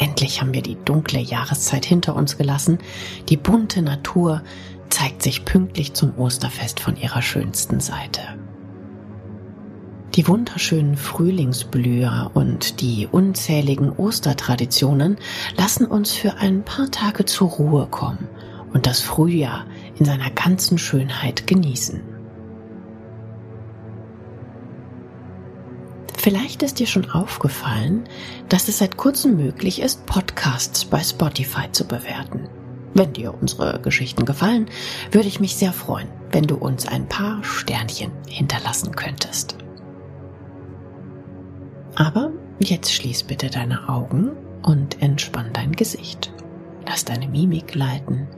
Endlich haben wir die dunkle Jahreszeit hinter uns gelassen. Die bunte Natur zeigt sich pünktlich zum Osterfest von ihrer schönsten Seite. Die wunderschönen Frühlingsblüher und die unzähligen Ostertraditionen lassen uns für ein paar Tage zur Ruhe kommen und das Frühjahr in seiner ganzen Schönheit genießen. Vielleicht ist dir schon aufgefallen, dass es seit kurzem möglich ist, Podcasts bei Spotify zu bewerten. Wenn dir unsere Geschichten gefallen, würde ich mich sehr freuen, wenn du uns ein paar Sternchen hinterlassen könntest. Aber jetzt schließ bitte deine Augen und entspann dein Gesicht. Lass deine Mimik leiten,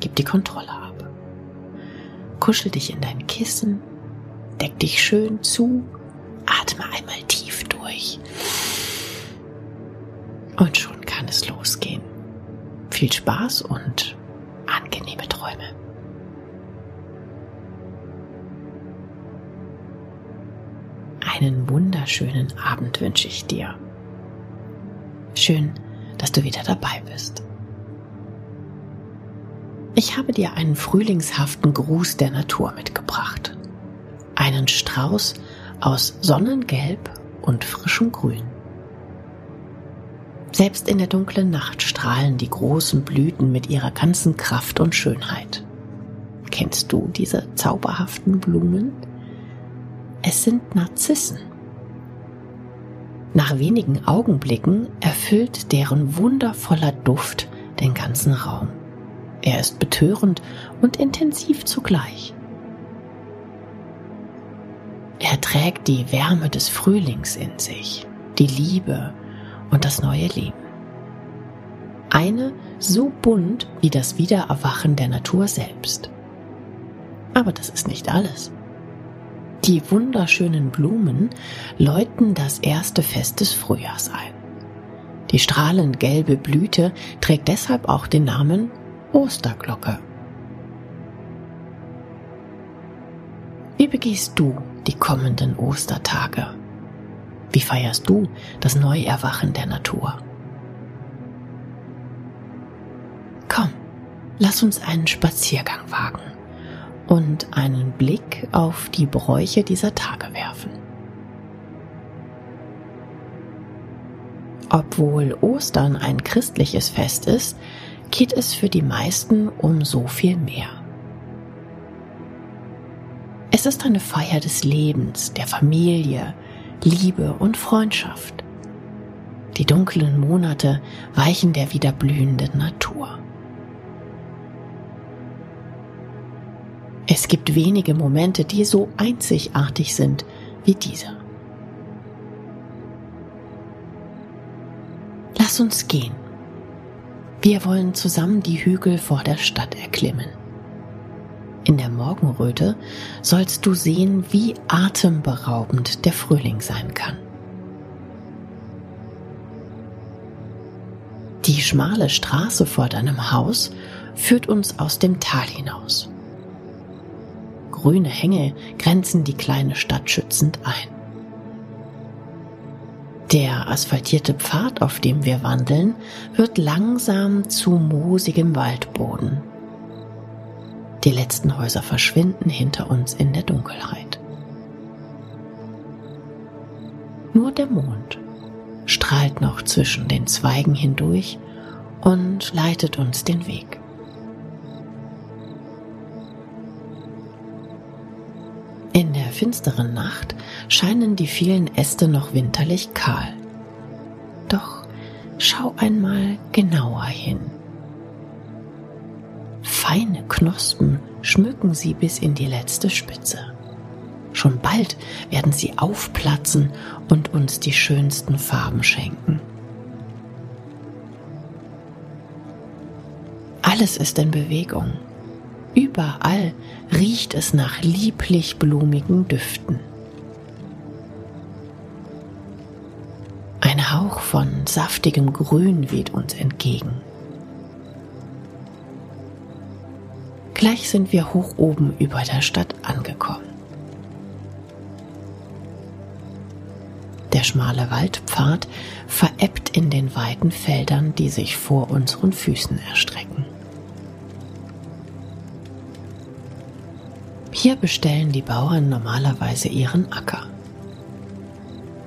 gib die Kontrolle ab. Kuschel dich in dein Kissen, deck dich schön zu Atme einmal tief durch. Und schon kann es losgehen. Viel Spaß und angenehme Träume. Einen wunderschönen Abend wünsche ich dir. Schön, dass du wieder dabei bist. Ich habe dir einen frühlingshaften Gruß der Natur mitgebracht. Einen Strauß aus Sonnengelb und frischem Grün. Selbst in der dunklen Nacht strahlen die großen Blüten mit ihrer ganzen Kraft und Schönheit. Kennst du diese zauberhaften Blumen? Es sind Narzissen. Nach wenigen Augenblicken erfüllt deren wundervoller Duft den ganzen Raum. Er ist betörend und intensiv zugleich. Er trägt die Wärme des Frühlings in sich, die Liebe und das neue Leben. Eine so bunt wie das Wiedererwachen der Natur selbst. Aber das ist nicht alles. Die wunderschönen Blumen läuten das erste Fest des Frühjahrs ein. Die strahlend gelbe Blüte trägt deshalb auch den Namen Osterglocke. Wie begehst du die kommenden Ostertage? Wie feierst du das Neuerwachen der Natur? Komm, lass uns einen Spaziergang wagen und einen Blick auf die Bräuche dieser Tage werfen. Obwohl Ostern ein christliches Fest ist, geht es für die meisten um so viel mehr. Es ist eine Feier des Lebens, der Familie, Liebe und Freundschaft. Die dunklen Monate weichen der wieder blühenden Natur. Es gibt wenige Momente, die so einzigartig sind wie dieser. Lass uns gehen. Wir wollen zusammen die Hügel vor der Stadt erklimmen. Morgenröte sollst du sehen, wie atemberaubend der Frühling sein kann. Die schmale Straße vor deinem Haus führt uns aus dem Tal hinaus. Grüne Hänge grenzen die kleine Stadt schützend ein. Der asphaltierte Pfad, auf dem wir wandeln, wird langsam zu moosigem Waldboden die letzten Häuser verschwinden hinter uns in der Dunkelheit. Nur der Mond strahlt noch zwischen den Zweigen hindurch und leitet uns den Weg. In der finsteren Nacht scheinen die vielen Äste noch winterlich kahl. Doch schau einmal genauer hin. Feine Knospen schmücken sie bis in die letzte Spitze. Schon bald werden sie aufplatzen und uns die schönsten Farben schenken. Alles ist in Bewegung. Überall riecht es nach lieblich blumigen Düften. Ein Hauch von saftigem Grün weht uns entgegen. Gleich sind wir hoch oben über der Stadt angekommen. Der schmale Waldpfad verebbt in den weiten Feldern, die sich vor unseren Füßen erstrecken. Hier bestellen die Bauern normalerweise ihren Acker.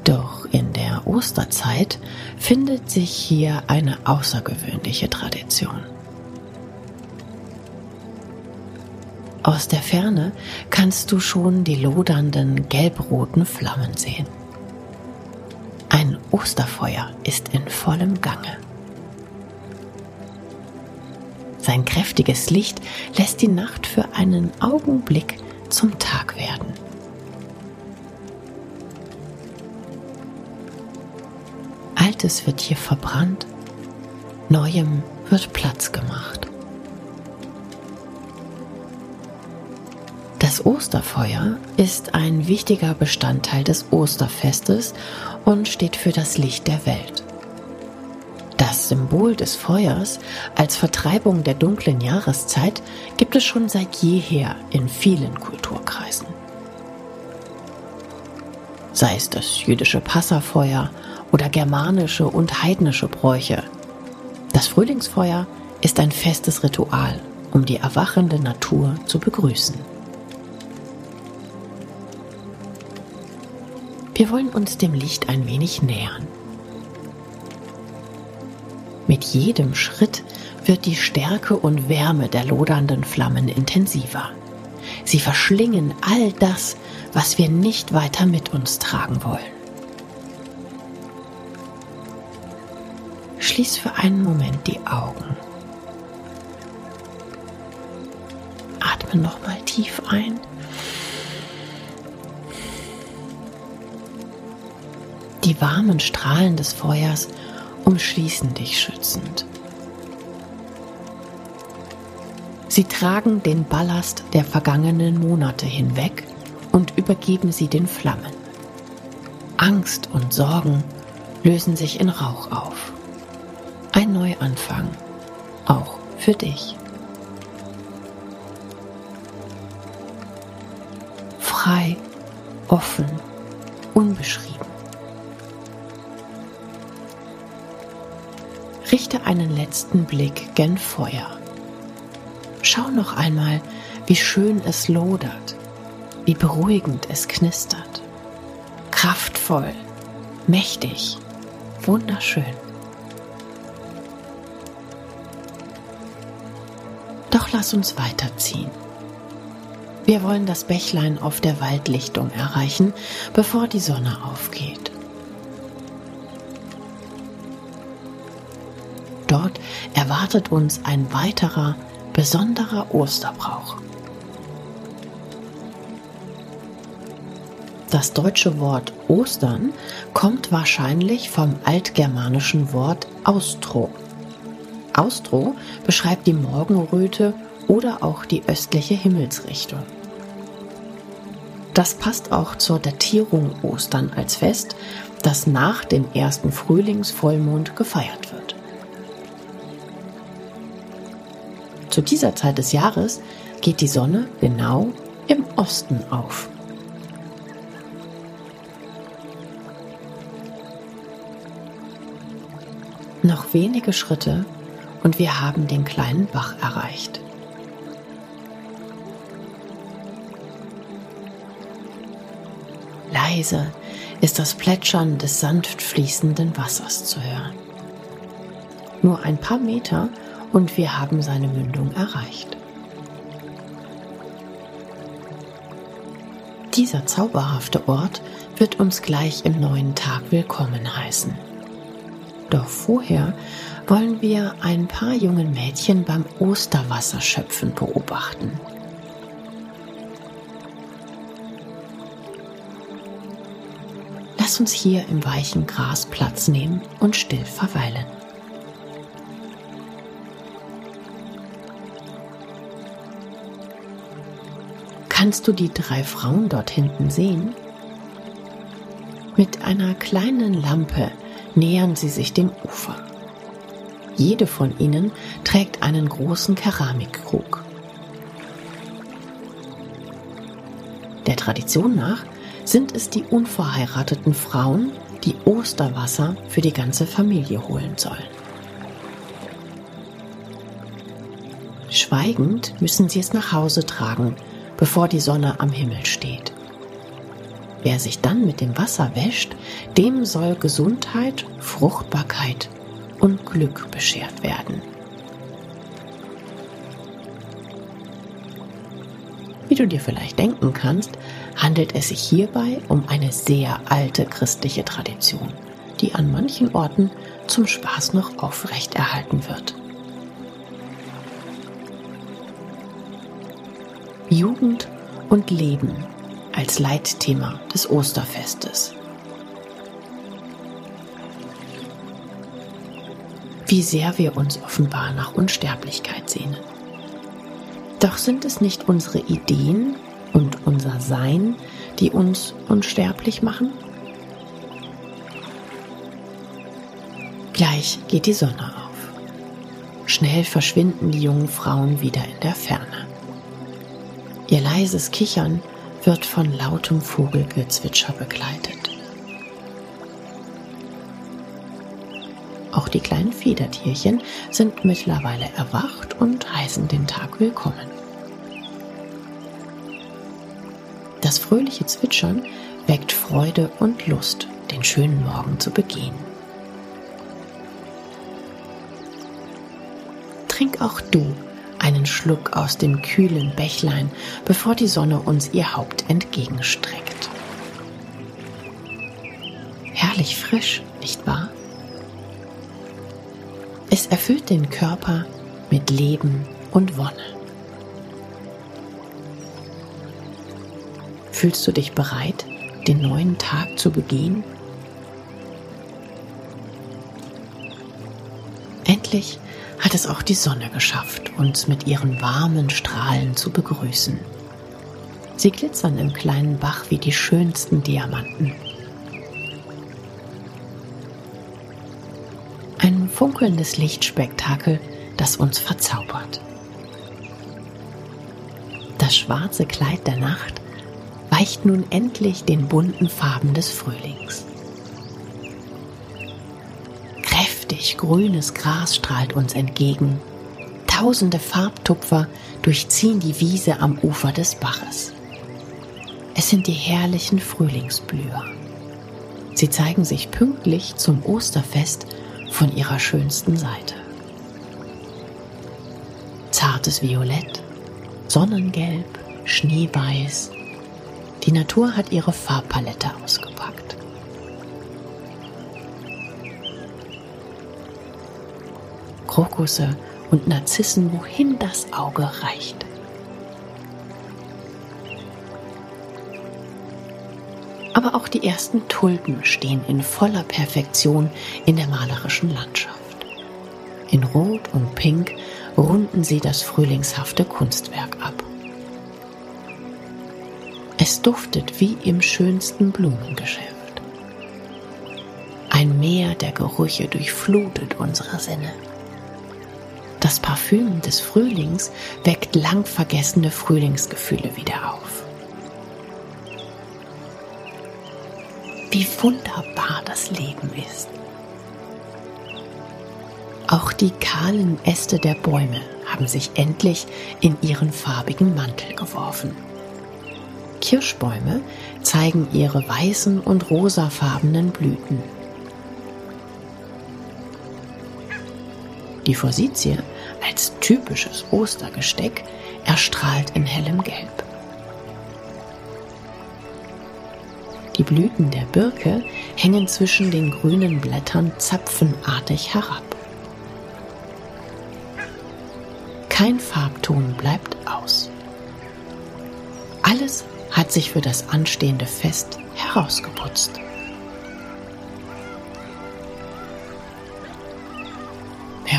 Doch in der Osterzeit findet sich hier eine außergewöhnliche Tradition. Aus der Ferne kannst du schon die lodernden gelbroten Flammen sehen. Ein Osterfeuer ist in vollem Gange. Sein kräftiges Licht lässt die Nacht für einen Augenblick zum Tag werden. Altes wird hier verbrannt, Neuem wird Platz gemacht. Osterfeuer ist ein wichtiger Bestandteil des Osterfestes und steht für das Licht der Welt. Das Symbol des Feuers als Vertreibung der dunklen Jahreszeit gibt es schon seit jeher in vielen Kulturkreisen. Sei es das jüdische Passafeuer oder germanische und heidnische Bräuche. Das Frühlingsfeuer ist ein festes Ritual, um die erwachende Natur zu begrüßen. Wir wollen uns dem Licht ein wenig nähern. Mit jedem Schritt wird die Stärke und Wärme der lodernden Flammen intensiver. Sie verschlingen all das, was wir nicht weiter mit uns tragen wollen. Schließ für einen Moment die Augen. Atme nochmal tief ein Die warmen Strahlen des Feuers umschließen dich schützend. Sie tragen den Ballast der vergangenen Monate hinweg und übergeben sie den Flammen. Angst und Sorgen lösen sich in Rauch auf. Ein Neuanfang, auch für dich. Frei, offen, unbeschrieben. Richte einen letzten Blick gen Feuer. Schau noch einmal, wie schön es lodert, wie beruhigend es knistert. Kraftvoll, mächtig, wunderschön. Doch lass uns weiterziehen. Wir wollen das Bächlein auf der Waldlichtung erreichen, bevor die Sonne aufgeht. Dort erwartet uns ein weiterer, besonderer Osterbrauch. Das deutsche Wort Ostern kommt wahrscheinlich vom altgermanischen Wort Austro. Austro beschreibt die Morgenröte oder auch die östliche Himmelsrichtung. Das passt auch zur Datierung Ostern als Fest, das nach dem ersten Frühlingsvollmond gefeiert wird. Zu dieser Zeit des Jahres geht die Sonne genau im Osten auf. Noch wenige Schritte und wir haben den kleinen Bach erreicht. Leise ist das Plätschern des sanft fließenden Wassers zu hören. Nur ein paar Meter und wir haben seine Mündung erreicht. Dieser zauberhafte Ort wird uns gleich im neuen Tag willkommen heißen. Doch vorher wollen wir ein paar jungen Mädchen beim Osterwasserschöpfen beobachten. Lass uns hier im weichen Gras Platz nehmen und still verweilen. Kannst du die drei Frauen dort hinten sehen? Mit einer kleinen Lampe nähern sie sich dem Ufer. Jede von ihnen trägt einen großen Keramikkrug. Der Tradition nach sind es die unverheirateten Frauen, die Osterwasser für die ganze Familie holen sollen. Schweigend müssen sie es nach Hause tragen, bevor die Sonne am Himmel steht. Wer sich dann mit dem Wasser wäscht, dem soll Gesundheit, Fruchtbarkeit und Glück beschert werden. Wie du dir vielleicht denken kannst, handelt es sich hierbei um eine sehr alte christliche Tradition, die an manchen Orten zum Spaß noch aufrechterhalten wird. Jugend und Leben als Leitthema des Osterfestes. Wie sehr wir uns offenbar nach Unsterblichkeit sehnen. Doch sind es nicht unsere Ideen und unser Sein, die uns unsterblich machen? Gleich geht die Sonne auf. Schnell verschwinden die jungen Frauen wieder in der Ferne. Ihr leises Kichern wird von lautem Vogelgezwitscher begleitet. Auch die kleinen Federtierchen sind mittlerweile erwacht und heißen den Tag willkommen. Das fröhliche Zwitschern weckt Freude und Lust, den schönen Morgen zu begehen. Trink auch du einen Schluck aus dem kühlen Bächlein, bevor die Sonne uns ihr Haupt entgegenstreckt. Herrlich frisch, nicht wahr? Es erfüllt den Körper mit Leben und Wonne. Fühlst du dich bereit, den neuen Tag zu begehen? Endlich hat es auch die Sonne geschafft, uns mit ihren warmen Strahlen zu begrüßen. Sie glitzern im kleinen Bach wie die schönsten Diamanten. Ein funkelndes Lichtspektakel, das uns verzaubert. Das schwarze Kleid der Nacht weicht nun endlich den bunten Farben des Frühlings. Grünes Gras strahlt uns entgegen. Tausende Farbtupfer durchziehen die Wiese am Ufer des Baches. Es sind die herrlichen Frühlingsblüher. Sie zeigen sich pünktlich zum Osterfest von ihrer schönsten Seite. Zartes Violett, Sonnengelb, Schneeweiß. Die Natur hat ihre Farbpalette ausgepackt. Krokusse und Narzissen, wohin das Auge reicht. Aber auch die ersten Tulpen stehen in voller Perfektion in der malerischen Landschaft. In Rot und Pink runden sie das frühlingshafte Kunstwerk ab. Es duftet wie im schönsten Blumengeschäft. Ein Meer der Gerüche durchflutet unsere Sinne. Das Parfüm des Frühlings weckt lang vergessene Frühlingsgefühle wieder auf. Wie wunderbar das Leben ist. Auch die kahlen Äste der Bäume haben sich endlich in ihren farbigen Mantel geworfen. Kirschbäume zeigen ihre weißen und rosafarbenen Blüten. Die Forsythie als typisches Ostergesteck erstrahlt in hellem Gelb. Die Blüten der Birke hängen zwischen den grünen Blättern zapfenartig herab. Kein Farbton bleibt aus. Alles hat sich für das anstehende Fest herausgeputzt.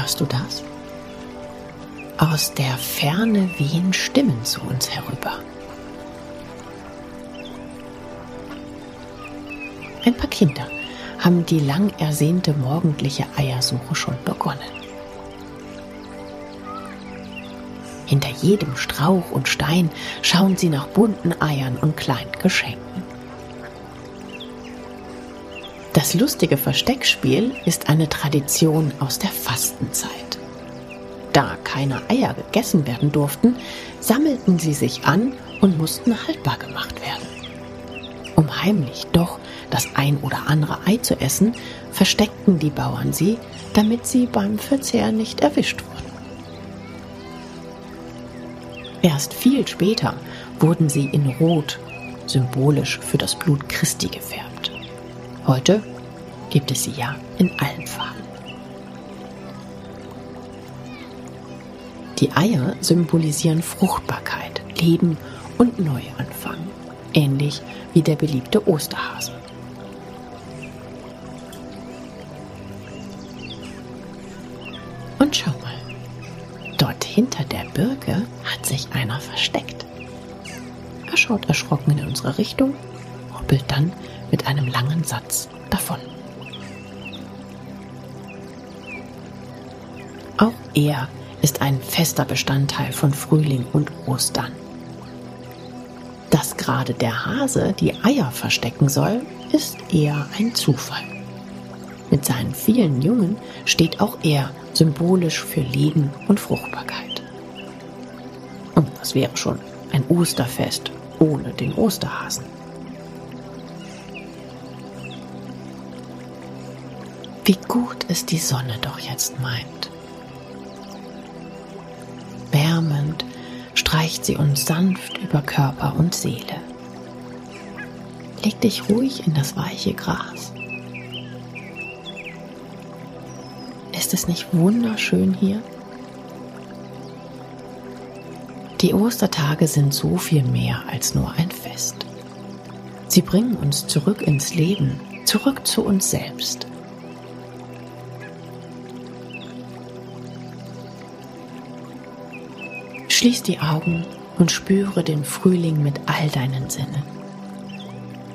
Hörst du das? Aus der Ferne wehen Stimmen zu uns herüber. Ein paar Kinder haben die lang ersehnte morgendliche Eiersuche schon begonnen. Hinter jedem Strauch und Stein schauen sie nach bunten Eiern und kleinen Geschenken. Das lustige Versteckspiel ist eine Tradition aus der Fastenzeit. Da keine Eier gegessen werden durften, sammelten sie sich an und mussten haltbar gemacht werden. Um heimlich doch das ein oder andere Ei zu essen, versteckten die Bauern sie, damit sie beim Verzehr nicht erwischt wurden. Erst viel später wurden sie in Rot, symbolisch für das Blut Christi, gefärbt. Heute gibt es sie ja in allen Farben. Die Eier symbolisieren Fruchtbarkeit, Leben und Neuanfang, ähnlich wie der beliebte Osterhase. Und schau mal, dort hinter der Birke hat sich einer versteckt. Er schaut erschrocken in unsere Richtung, hoppelt dann mit einem langen Satz davon. Er ist ein fester Bestandteil von Frühling und Ostern. Dass gerade der Hase die Eier verstecken soll, ist eher ein Zufall. Mit seinen vielen Jungen steht auch er symbolisch für Leben und Fruchtbarkeit. Und was wäre schon ein Osterfest ohne den Osterhasen? Wie gut es die Sonne doch jetzt meint. Streicht sie uns sanft über Körper und Seele. Leg dich ruhig in das weiche Gras. Ist es nicht wunderschön hier? Die Ostertage sind so viel mehr als nur ein Fest. Sie bringen uns zurück ins Leben, zurück zu uns selbst. Schließ die Augen und spüre den Frühling mit all deinen Sinnen.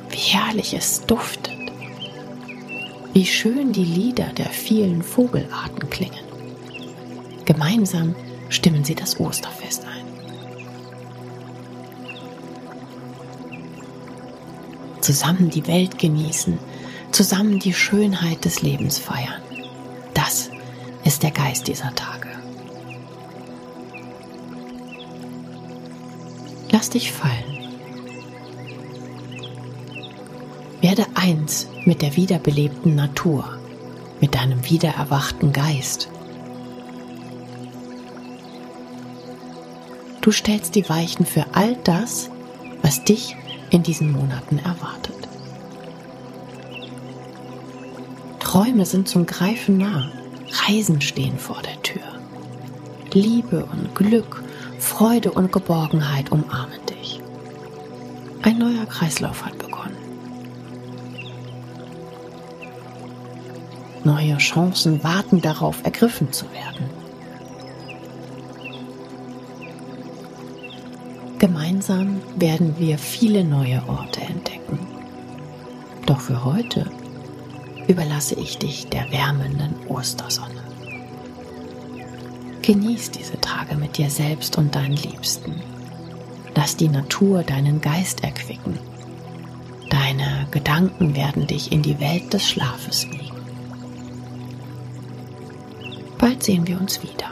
Wie herrlich es duftet. Wie schön die Lieder der vielen Vogelarten klingen. Gemeinsam stimmen sie das Osterfest ein. Zusammen die Welt genießen, zusammen die Schönheit des Lebens feiern. Das ist der Geist dieser Tage. Lass dich fallen. Werde eins mit der wiederbelebten Natur, mit deinem wiedererwachten Geist. Du stellst die Weichen für all das, was dich in diesen Monaten erwartet. Träume sind zum Greifen nah, Reisen stehen vor der Tür. Liebe und Glück Freude und Geborgenheit umarmen dich. Ein neuer Kreislauf hat begonnen. Neue Chancen warten darauf, ergriffen zu werden. Gemeinsam werden wir viele neue Orte entdecken. Doch für heute überlasse ich dich der wärmenden Ostersonne. Genieß diese Tage mit dir selbst und deinen Liebsten. Lass die Natur deinen Geist erquicken. Deine Gedanken werden dich in die Welt des Schlafes wiegen. Bald sehen wir uns wieder.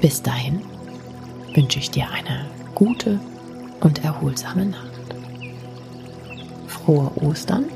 Bis dahin wünsche ich dir eine gute und erholsame Nacht. Frohe Ostern